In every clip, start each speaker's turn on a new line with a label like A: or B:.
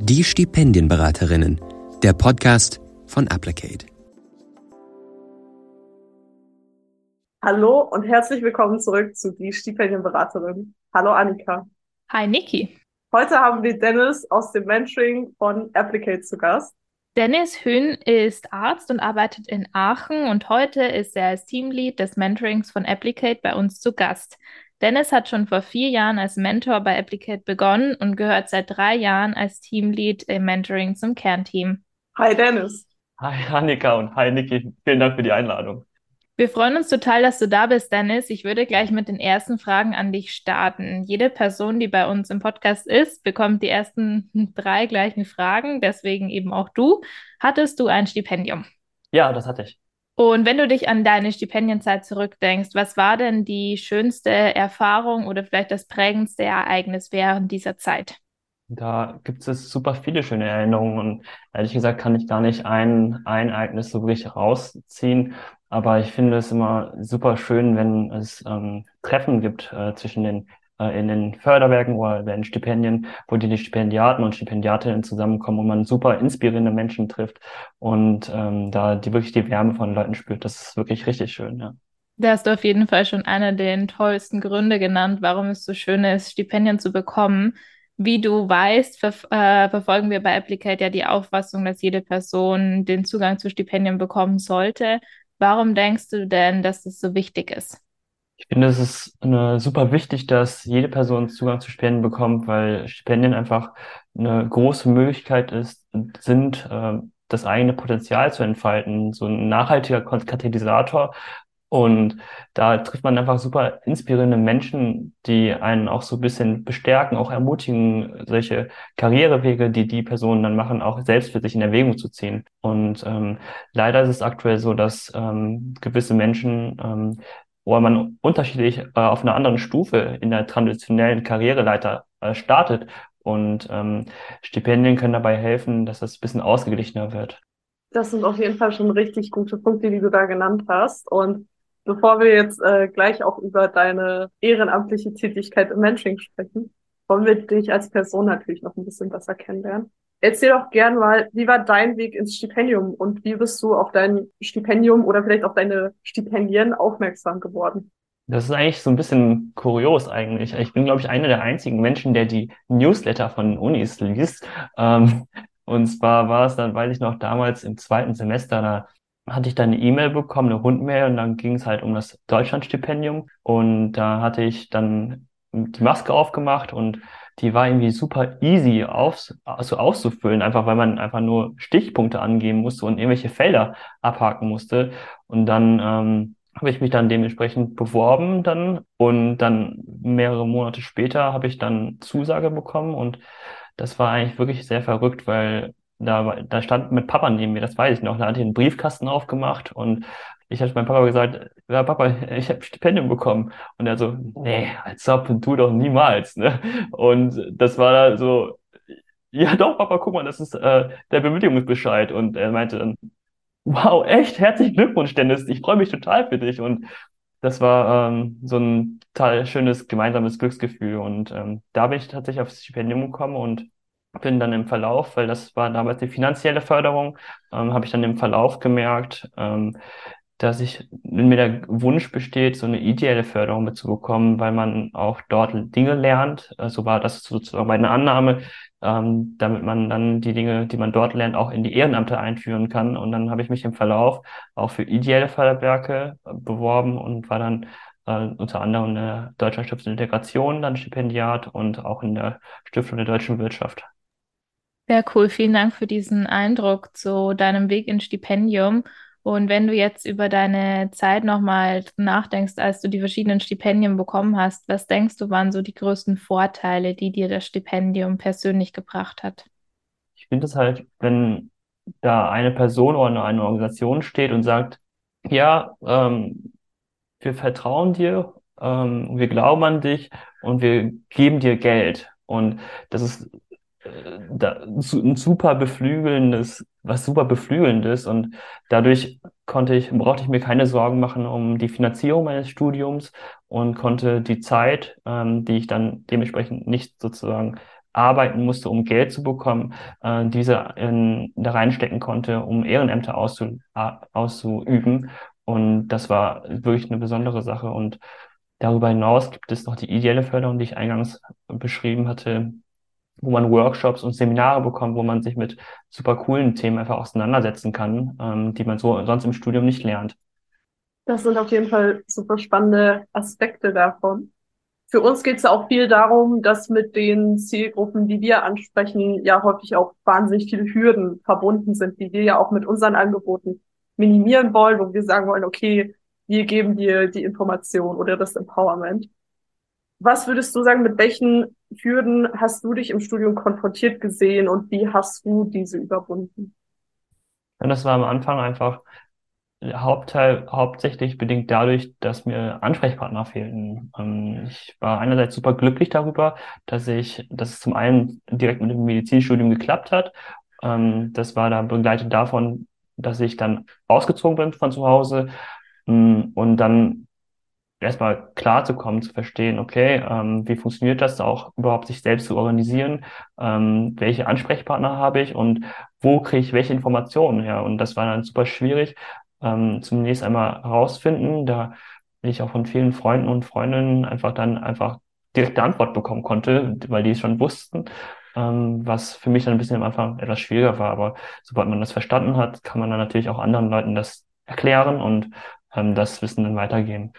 A: Die Stipendienberaterinnen, der Podcast von Applicate.
B: Hallo und herzlich willkommen zurück zu Die Stipendienberaterin. Hallo Annika.
C: Hi Niki.
B: Heute haben wir Dennis aus dem Mentoring von Applicate zu Gast.
C: Dennis Hün ist Arzt und arbeitet in Aachen und heute ist er als Teamlead des Mentorings von Applicate bei uns zu Gast. Dennis hat schon vor vier Jahren als Mentor bei Applicate begonnen und gehört seit drei Jahren als Teamlead im Mentoring zum Kernteam.
B: Hi Dennis.
D: Hi Annika und hi Niki. Vielen Dank für die Einladung.
C: Wir freuen uns total, dass du da bist, Dennis. Ich würde gleich mit den ersten Fragen an dich starten. Jede Person, die bei uns im Podcast ist, bekommt die ersten drei gleichen Fragen, deswegen eben auch du. Hattest du ein Stipendium?
D: Ja, das hatte ich.
C: Und wenn du dich an deine Stipendienzeit zurückdenkst, was war denn die schönste Erfahrung oder vielleicht das prägendste Ereignis während dieser Zeit?
D: Da gibt es super viele schöne Erinnerungen und ehrlich gesagt kann ich gar nicht ein, ein Ereignis so wirklich rausziehen. Aber ich finde es immer super schön, wenn es ähm, Treffen gibt äh, zwischen den äh, in den Förderwerken oder in Stipendien, wo die, Stipendiaten und Stipendiatinnen zusammenkommen und man super inspirierende Menschen trifft und ähm, da die wirklich die Wärme von Leuten spürt. Das ist wirklich richtig schön, ja.
C: Da hast du auf jeden Fall schon einer der tollsten Gründe genannt, warum es so schön ist, Stipendien zu bekommen. Wie du weißt, ver äh, verfolgen wir bei Applicate ja die Auffassung, dass jede Person den Zugang zu Stipendien bekommen sollte. Warum denkst du denn, dass das so wichtig ist?
D: Ich finde, es ist eine, super wichtig, dass jede Person Zugang zu Spenden bekommt, weil Stipendien einfach eine große Möglichkeit ist, sind, äh, das eigene Potenzial zu entfalten, so ein nachhaltiger Katalysator. Und da trifft man einfach super inspirierende Menschen, die einen auch so ein bisschen bestärken, auch ermutigen, solche Karrierewege, die die Personen dann machen, auch selbst für sich in Erwägung zu ziehen. Und ähm, leider ist es aktuell so, dass ähm, gewisse Menschen ähm, wo man unterschiedlich äh, auf einer anderen Stufe in der traditionellen Karriereleiter äh, startet. Und ähm, Stipendien können dabei helfen, dass das ein bisschen ausgeglichener wird.
B: Das sind auf jeden Fall schon richtig gute Punkte, die du da genannt hast. Und bevor wir jetzt äh, gleich auch über deine ehrenamtliche Tätigkeit im Mentoring sprechen, wollen wir dich als Person natürlich noch ein bisschen besser kennenlernen. Erzähl doch gern mal, wie war dein Weg ins Stipendium und wie bist du auf dein Stipendium oder vielleicht auf deine Stipendien aufmerksam geworden?
D: Das ist eigentlich so ein bisschen kurios eigentlich. Ich bin, glaube ich, einer der einzigen Menschen, der die Newsletter von Unis liest. Ähm, und zwar war es dann, weiß ich noch, damals im zweiten Semester, da hatte ich dann eine E-Mail bekommen, eine Rundmail, und dann ging es halt um das Deutschlandstipendium. Und da hatte ich dann die Maske aufgemacht und die war irgendwie super easy auf, also auszufüllen, einfach weil man einfach nur Stichpunkte angeben musste und irgendwelche Felder abhaken musste. Und dann ähm, habe ich mich dann dementsprechend beworben dann und dann mehrere Monate später habe ich dann Zusage bekommen und das war eigentlich wirklich sehr verrückt, weil da, da stand mit Papa neben mir, das weiß ich noch, da hat er einen Briefkasten aufgemacht und ich habe meinem Papa gesagt, ja Papa, ich habe Stipendium bekommen. Und er so, nee, als ob, du doch niemals. Ne? Und das war so, ja doch, Papa, guck mal, das ist äh, der Bewilligungsbescheid. Und er meinte dann, wow, echt, herzlichen Glückwunsch, Dennis, ich freue mich total für dich. Und das war ähm, so ein total schönes gemeinsames Glücksgefühl. Und ähm, da bin ich tatsächlich aufs Stipendium gekommen und bin dann im Verlauf, weil das war damals die finanzielle Förderung, ähm, habe ich dann im Verlauf gemerkt, ähm, dass ich, wenn mir der Wunsch besteht, so eine ideelle Förderung mitzubekommen, weil man auch dort Dinge lernt. So also war das sozusagen meine Annahme, ähm, damit man dann die Dinge, die man dort lernt, auch in die Ehrenamte einführen kann. Und dann habe ich mich im Verlauf auch für ideelle Förderwerke äh, beworben und war dann äh, unter anderem in der Deutschen Stiftung Integration dann Stipendiat und auch in der Stiftung der deutschen Wirtschaft.
C: Sehr cool. Vielen Dank für diesen Eindruck zu deinem Weg ins Stipendium. Und wenn du jetzt über deine Zeit nochmal nachdenkst, als du die verschiedenen Stipendien bekommen hast, was denkst du, waren so die größten Vorteile, die dir das Stipendium persönlich gebracht hat?
D: Ich finde es halt, wenn da eine Person oder eine Organisation steht und sagt, ja, ähm, wir vertrauen dir, ähm, wir glauben an dich und wir geben dir Geld. Und das ist da, ein super beflügelndes, was super beflügelndes und dadurch konnte ich, brauchte ich mir keine Sorgen machen um die Finanzierung meines Studiums und konnte die Zeit, ähm, die ich dann dementsprechend nicht sozusagen arbeiten musste, um Geld zu bekommen, äh, diese in, da reinstecken konnte, um Ehrenämter auszu, auszuüben. Und das war wirklich eine besondere Sache. Und darüber hinaus gibt es noch die ideelle Förderung, die ich eingangs beschrieben hatte, wo man Workshops und Seminare bekommt, wo man sich mit super coolen Themen einfach auseinandersetzen kann, ähm, die man so sonst im Studium nicht lernt.
B: Das sind auf jeden Fall super spannende Aspekte davon. Für uns geht es ja auch viel darum, dass mit den Zielgruppen, die wir ansprechen, ja häufig auch wahnsinnig viele Hürden verbunden sind, die wir ja auch mit unseren Angeboten minimieren wollen, wo wir sagen wollen, okay, wir geben dir die Information oder das Empowerment. Was würdest du sagen, mit welchen Hürden hast du dich im Studium konfrontiert gesehen und wie hast du diese überwunden?
D: Ja, das war am Anfang einfach Hauptteil hauptsächlich bedingt dadurch, dass mir Ansprechpartner fehlten. Ähm, ich war einerseits super glücklich darüber, dass ich, dass es zum einen direkt mit dem Medizinstudium geklappt hat. Ähm, das war dann begleitet davon, dass ich dann ausgezogen bin von zu Hause mm, und dann erstmal klar zu kommen, zu verstehen, okay, ähm, wie funktioniert das auch überhaupt, sich selbst zu organisieren, ähm, welche Ansprechpartner habe ich und wo kriege ich welche Informationen her. Und das war dann super schwierig, ähm, zunächst einmal herausfinden, da ich auch von vielen Freunden und Freundinnen einfach dann einfach direkte Antwort bekommen konnte, weil die es schon wussten, ähm, was für mich dann ein bisschen am Anfang etwas schwieriger war. Aber sobald man das verstanden hat, kann man dann natürlich auch anderen Leuten das erklären und ähm, das Wissen dann weitergeben.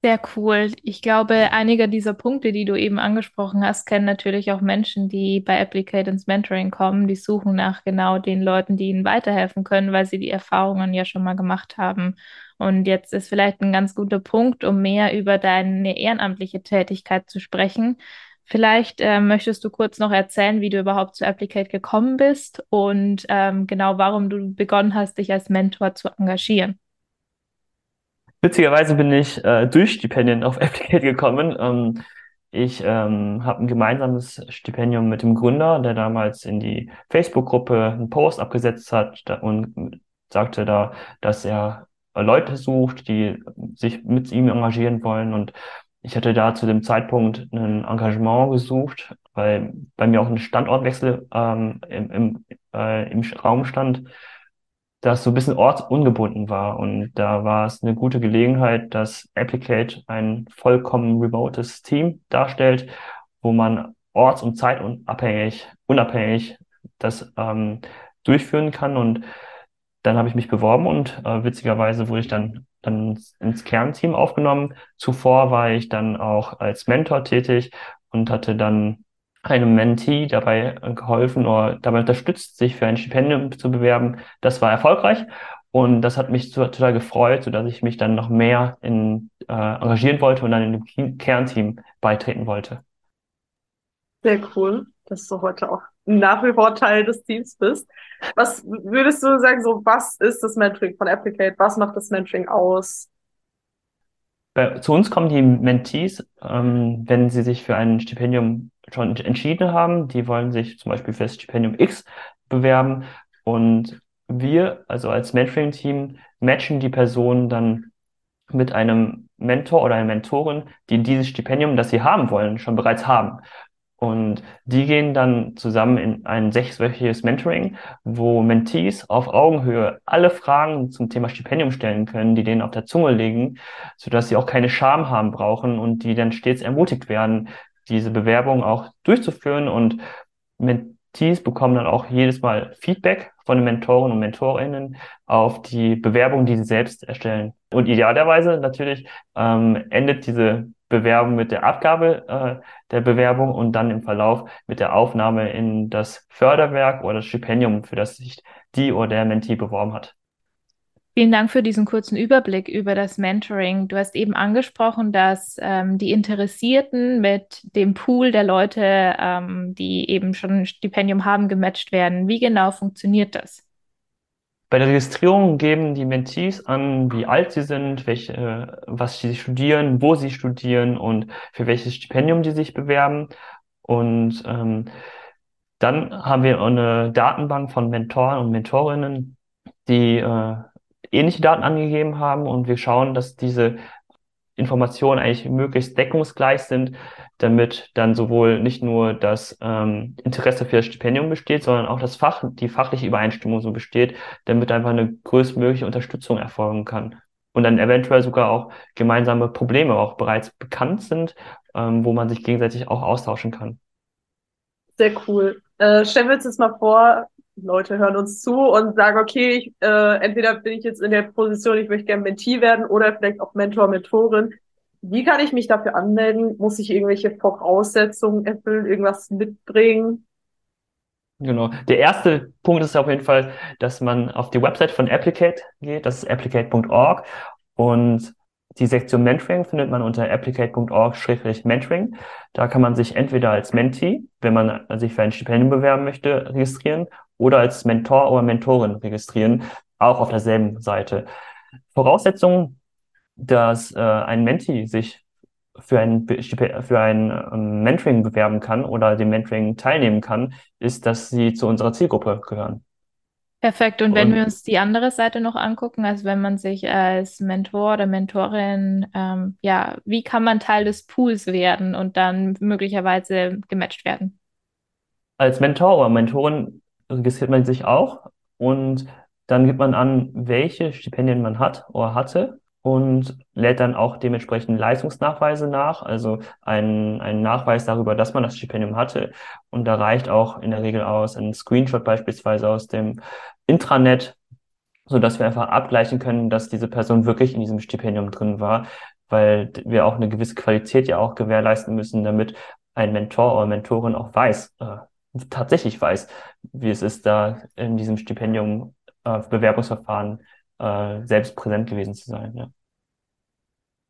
C: Sehr cool. Ich glaube, einige dieser Punkte, die du eben angesprochen hast, kennen natürlich auch Menschen, die bei Applicate ins Mentoring kommen. Die suchen nach genau den Leuten, die ihnen weiterhelfen können, weil sie die Erfahrungen ja schon mal gemacht haben. Und jetzt ist vielleicht ein ganz guter Punkt, um mehr über deine ehrenamtliche Tätigkeit zu sprechen. Vielleicht äh, möchtest du kurz noch erzählen, wie du überhaupt zu Applicate gekommen bist und ähm, genau warum du begonnen hast, dich als Mentor zu engagieren.
D: Witzigerweise bin ich äh, durch Stipendien auf Applicate gekommen. Ähm, ich ähm, habe ein gemeinsames Stipendium mit dem Gründer, der damals in die Facebook-Gruppe einen Post abgesetzt hat und sagte da, dass er Leute sucht, die sich mit ihm engagieren wollen. Und ich hatte da zu dem Zeitpunkt ein Engagement gesucht, weil bei mir auch ein Standortwechsel ähm, im, im, äh, im Raum stand das so ein bisschen ortsungebunden war. Und da war es eine gute Gelegenheit, dass Applicate ein vollkommen remotes Team darstellt, wo man orts- und zeitunabhängig, unabhängig das ähm, durchführen kann. Und dann habe ich mich beworben und äh, witzigerweise wurde ich dann, dann ins Kernteam aufgenommen. Zuvor war ich dann auch als Mentor tätig und hatte dann einem Mentee dabei geholfen oder dabei unterstützt, sich für ein Stipendium zu bewerben. Das war erfolgreich und das hat mich total gefreut, sodass ich mich dann noch mehr in, äh, engagieren wollte und dann in dem Kernteam beitreten wollte.
B: Sehr cool, dass du heute auch nach wie vor Teil des Teams bist. Was würdest du sagen, so was ist das Mentoring von Applicate? Was macht das Mentoring aus?
D: Bei, zu uns kommen die Mentees, ähm, wenn sie sich für ein Stipendium schon entschieden haben. Die wollen sich zum Beispiel für das Stipendium X bewerben. Und wir, also als Mentoring-Team, matchen die Person dann mit einem Mentor oder einer Mentorin, die dieses Stipendium, das sie haben wollen, schon bereits haben. Und die gehen dann zusammen in ein sechswöchiges Mentoring, wo Mentees auf Augenhöhe alle Fragen zum Thema Stipendium stellen können, die denen auf der Zunge liegen, sodass sie auch keine Scham haben brauchen und die dann stets ermutigt werden, diese Bewerbung auch durchzuführen und Mentees bekommen dann auch jedes Mal Feedback von den Mentoren und Mentorinnen auf die Bewerbung, die sie selbst erstellen. Und idealerweise natürlich ähm, endet diese Bewerbung mit der Abgabe äh, der Bewerbung und dann im Verlauf mit der Aufnahme in das Förderwerk oder das Stipendium, für das sich die oder der Mentee beworben hat.
C: Vielen Dank für diesen kurzen Überblick über das Mentoring. Du hast eben angesprochen, dass ähm, die Interessierten mit dem Pool der Leute, ähm, die eben schon ein Stipendium haben, gematcht werden. Wie genau funktioniert das?
D: Bei der Registrierung geben die Mentees an, wie alt sie sind, welche, was sie studieren, wo sie studieren und für welches Stipendium die sich bewerben. Und ähm, dann haben wir eine Datenbank von Mentoren und Mentorinnen, die äh, ähnliche Daten angegeben haben und wir schauen, dass diese Informationen eigentlich möglichst deckungsgleich sind, damit dann sowohl nicht nur das ähm, Interesse für das Stipendium besteht, sondern auch das Fach, die fachliche Übereinstimmung so besteht, damit einfach eine größtmögliche Unterstützung erfolgen kann. Und dann eventuell sogar auch gemeinsame Probleme auch bereits bekannt sind, ähm, wo man sich gegenseitig auch austauschen kann.
B: Sehr cool. Äh, stellen wir uns jetzt mal vor, Leute hören uns zu und sagen, okay, ich, äh, entweder bin ich jetzt in der Position, ich möchte gerne Mentee werden oder vielleicht auch Mentor, Mentorin. Wie kann ich mich dafür anmelden? Muss ich irgendwelche Voraussetzungen erfüllen, irgendwas mitbringen?
D: Genau. Der erste Punkt ist auf jeden Fall, dass man auf die Website von Applicate geht. Das ist applicate.org. Und die Sektion Mentoring findet man unter applicate.org-mentoring. Da kann man sich entweder als Mentee, wenn man sich für ein Stipendium bewerben möchte, registrieren oder als Mentor oder Mentorin registrieren, auch auf derselben Seite. Voraussetzung, dass äh, ein Mentee sich für ein, für ein ähm, Mentoring bewerben kann oder dem Mentoring teilnehmen kann, ist, dass sie zu unserer Zielgruppe gehören.
C: Perfekt. Und wenn wir uns die andere Seite noch angucken, also wenn man sich als Mentor oder Mentorin, ähm, ja, wie kann man Teil des Pools werden und dann möglicherweise gematcht werden?
D: Als Mentor oder Mentorin registriert man sich auch und dann gibt man an, welche Stipendien man hat oder hatte und lädt dann auch dementsprechend Leistungsnachweise nach, also einen, einen Nachweis darüber, dass man das Stipendium hatte. Und da reicht auch in der Regel aus ein Screenshot beispielsweise aus dem Intranet, so dass wir einfach abgleichen können, dass diese Person wirklich in diesem Stipendium drin war, weil wir auch eine gewisse Qualität ja auch gewährleisten müssen, damit ein Mentor oder Mentorin auch weiß, äh, tatsächlich weiß, wie es ist, da in diesem Stipendium äh, Bewerbungsverfahren äh, selbst präsent gewesen zu sein. Ja.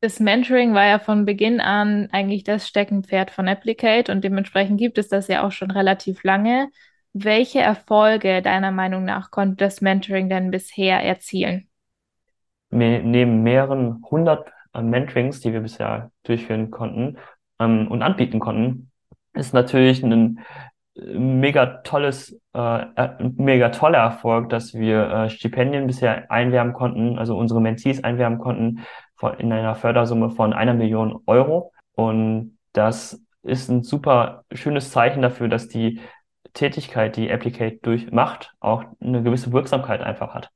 C: Das Mentoring war ja von Beginn an eigentlich das Steckenpferd von Applicate und dementsprechend gibt es das ja auch schon relativ lange. Welche Erfolge deiner Meinung nach konnte das Mentoring denn bisher erzielen?
D: Neben mehreren hundert äh, Mentorings, die wir bisher durchführen konnten ähm, und anbieten konnten, ist natürlich ein mega tolles, äh, mega toller Erfolg, dass wir äh, Stipendien bisher einwerben konnten, also unsere Mentees einwerben konnten von, in einer Fördersumme von einer Million Euro. Und das ist ein super schönes Zeichen dafür, dass die Tätigkeit, die Applicate durchmacht, auch eine gewisse Wirksamkeit einfach hat.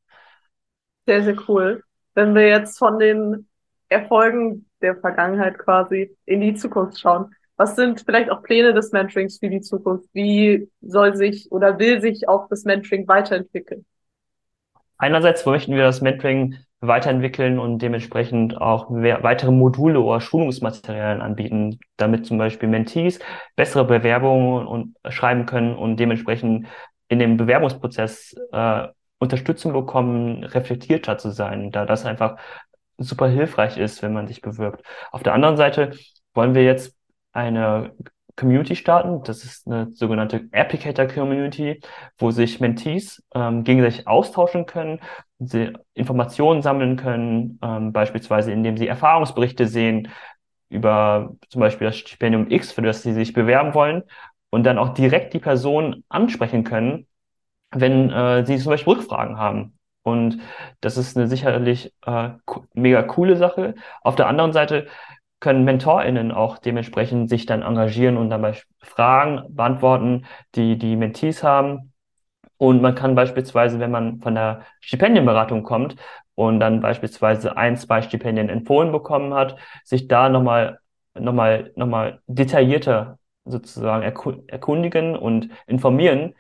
B: Sehr, sehr cool. Wenn wir jetzt von den Erfolgen der Vergangenheit quasi in die Zukunft schauen, was sind vielleicht auch Pläne des Mentorings für die Zukunft? Wie soll sich oder will sich auch das Mentoring weiterentwickeln?
D: Einerseits möchten wir das Mentoring weiterentwickeln und dementsprechend auch weitere Module oder Schulungsmaterialien anbieten, damit zum Beispiel Mentees bessere Bewerbungen und schreiben können und dementsprechend in dem Bewerbungsprozess äh, Unterstützung bekommen, reflektierter zu sein, da das einfach super hilfreich ist, wenn man sich bewirbt. Auf der anderen Seite wollen wir jetzt eine Community starten. Das ist eine sogenannte Applicator Community, wo sich Mentees ähm, gegenseitig austauschen können, sie Informationen sammeln können, ähm, beispielsweise indem sie Erfahrungsberichte sehen über zum Beispiel das Stipendium X, für das sie sich bewerben wollen und dann auch direkt die Person ansprechen können, wenn äh, sie zum Beispiel Rückfragen haben. Und das ist eine sicherlich äh, mega coole Sache. Auf der anderen Seite können MentorInnen auch dementsprechend sich dann engagieren und dabei Fragen beantworten, die die Mentees haben. Und man kann beispielsweise, wenn man von der Stipendienberatung kommt und dann beispielsweise ein, zwei Stipendien empfohlen bekommen hat, sich da nochmal nochmal nochmal detaillierter sozusagen erkundigen und informieren,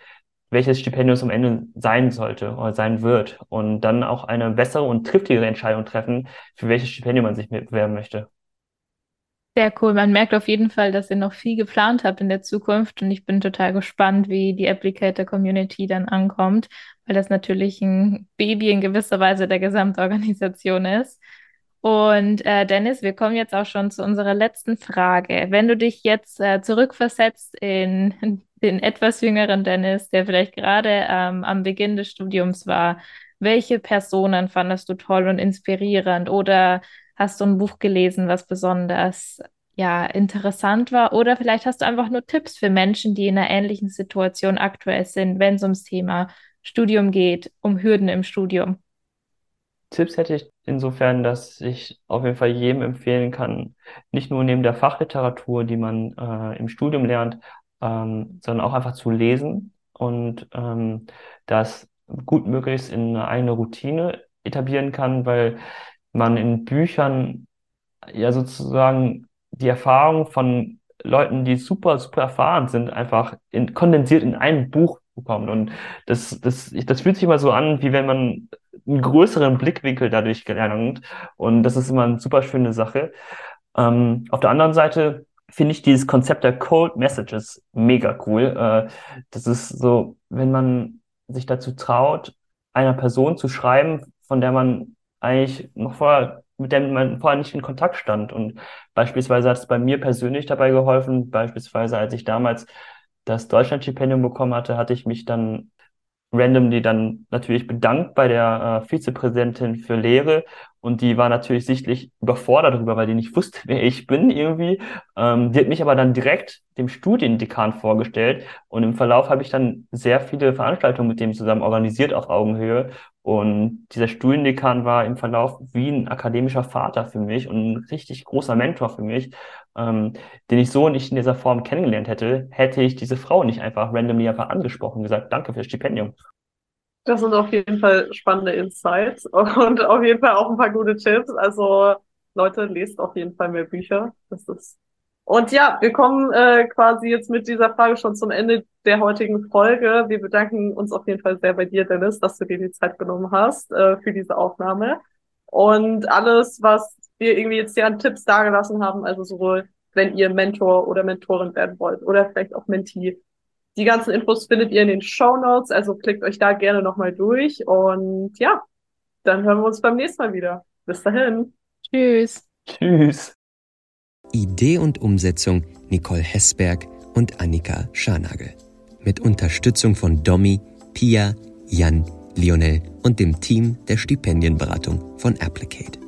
D: welches Stipendium es am Ende sein sollte oder sein wird und dann auch eine bessere und triftigere Entscheidung treffen, für welches Stipendium man sich bewerben möchte.
C: Sehr cool. Man merkt auf jeden Fall, dass ihr noch viel geplant habt in der Zukunft und ich bin total gespannt, wie die Applicator Community dann ankommt, weil das natürlich ein Baby in gewisser Weise der Gesamtorganisation ist. Und äh, Dennis, wir kommen jetzt auch schon zu unserer letzten Frage. Wenn du dich jetzt äh, zurückversetzt in den etwas jüngeren Dennis, der vielleicht gerade ähm, am Beginn des Studiums war, welche Personen fandest du toll und inspirierend oder Hast du ein Buch gelesen, was besonders ja, interessant war? Oder vielleicht hast du einfach nur Tipps für Menschen, die in einer ähnlichen Situation aktuell sind, wenn es ums Thema Studium geht, um Hürden im Studium.
D: Tipps hätte ich insofern, dass ich auf jeden Fall jedem empfehlen kann, nicht nur neben der Fachliteratur, die man äh, im Studium lernt, ähm, sondern auch einfach zu lesen und ähm, das gut möglichst in eine eigene Routine etablieren kann, weil man in Büchern ja sozusagen die Erfahrung von Leuten, die super, super erfahren sind, einfach in, kondensiert in einem Buch bekommt. Und das, das, das fühlt sich immer so an, wie wenn man einen größeren Blickwinkel dadurch gelernt. Und das ist immer eine super schöne Sache. Ähm, auf der anderen Seite finde ich dieses Konzept der Cold Messages mega cool. Äh, das ist so, wenn man sich dazu traut, einer Person zu schreiben, von der man eigentlich noch vorher, mit der man vorher nicht in Kontakt stand. Und beispielsweise hat es bei mir persönlich dabei geholfen, beispielsweise als ich damals das Deutschlandstipendium bekommen hatte, hatte ich mich dann randomly dann natürlich bedankt bei der äh, Vizepräsidentin für Lehre. Und die war natürlich sichtlich überfordert darüber, weil die nicht wusste, wer ich bin irgendwie. Ähm, die hat mich aber dann direkt dem Studiendekan vorgestellt. Und im Verlauf habe ich dann sehr viele Veranstaltungen mit dem zusammen organisiert auf Augenhöhe. Und dieser Studiendekan war im Verlauf wie ein akademischer Vater für mich und ein richtig großer Mentor für mich, ähm, den ich so nicht in dieser Form kennengelernt hätte, hätte ich diese Frau nicht einfach randomly einfach angesprochen und gesagt, danke für das Stipendium.
B: Das sind auf jeden Fall spannende Insights und auf jeden Fall auch ein paar gute Tipps. Also Leute, lest auf jeden Fall mehr Bücher. Das ist und ja, wir kommen äh, quasi jetzt mit dieser Frage schon zum Ende der heutigen Folge. Wir bedanken uns auf jeden Fall sehr bei dir, Dennis, dass du dir die Zeit genommen hast äh, für diese Aufnahme. Und alles, was wir irgendwie jetzt hier an Tipps dargelassen haben, also sowohl wenn ihr Mentor oder Mentorin werden wollt oder vielleicht auch Mentee, die ganzen Infos findet ihr in den Show Notes, also klickt euch da gerne nochmal durch. Und ja, dann hören wir uns beim nächsten Mal wieder. Bis dahin.
C: Tschüss.
D: Tschüss.
A: Idee und Umsetzung Nicole Hessberg und Annika Scharnagel. Mit Unterstützung von Domi, Pia, Jan, Lionel und dem Team der Stipendienberatung von Applicate.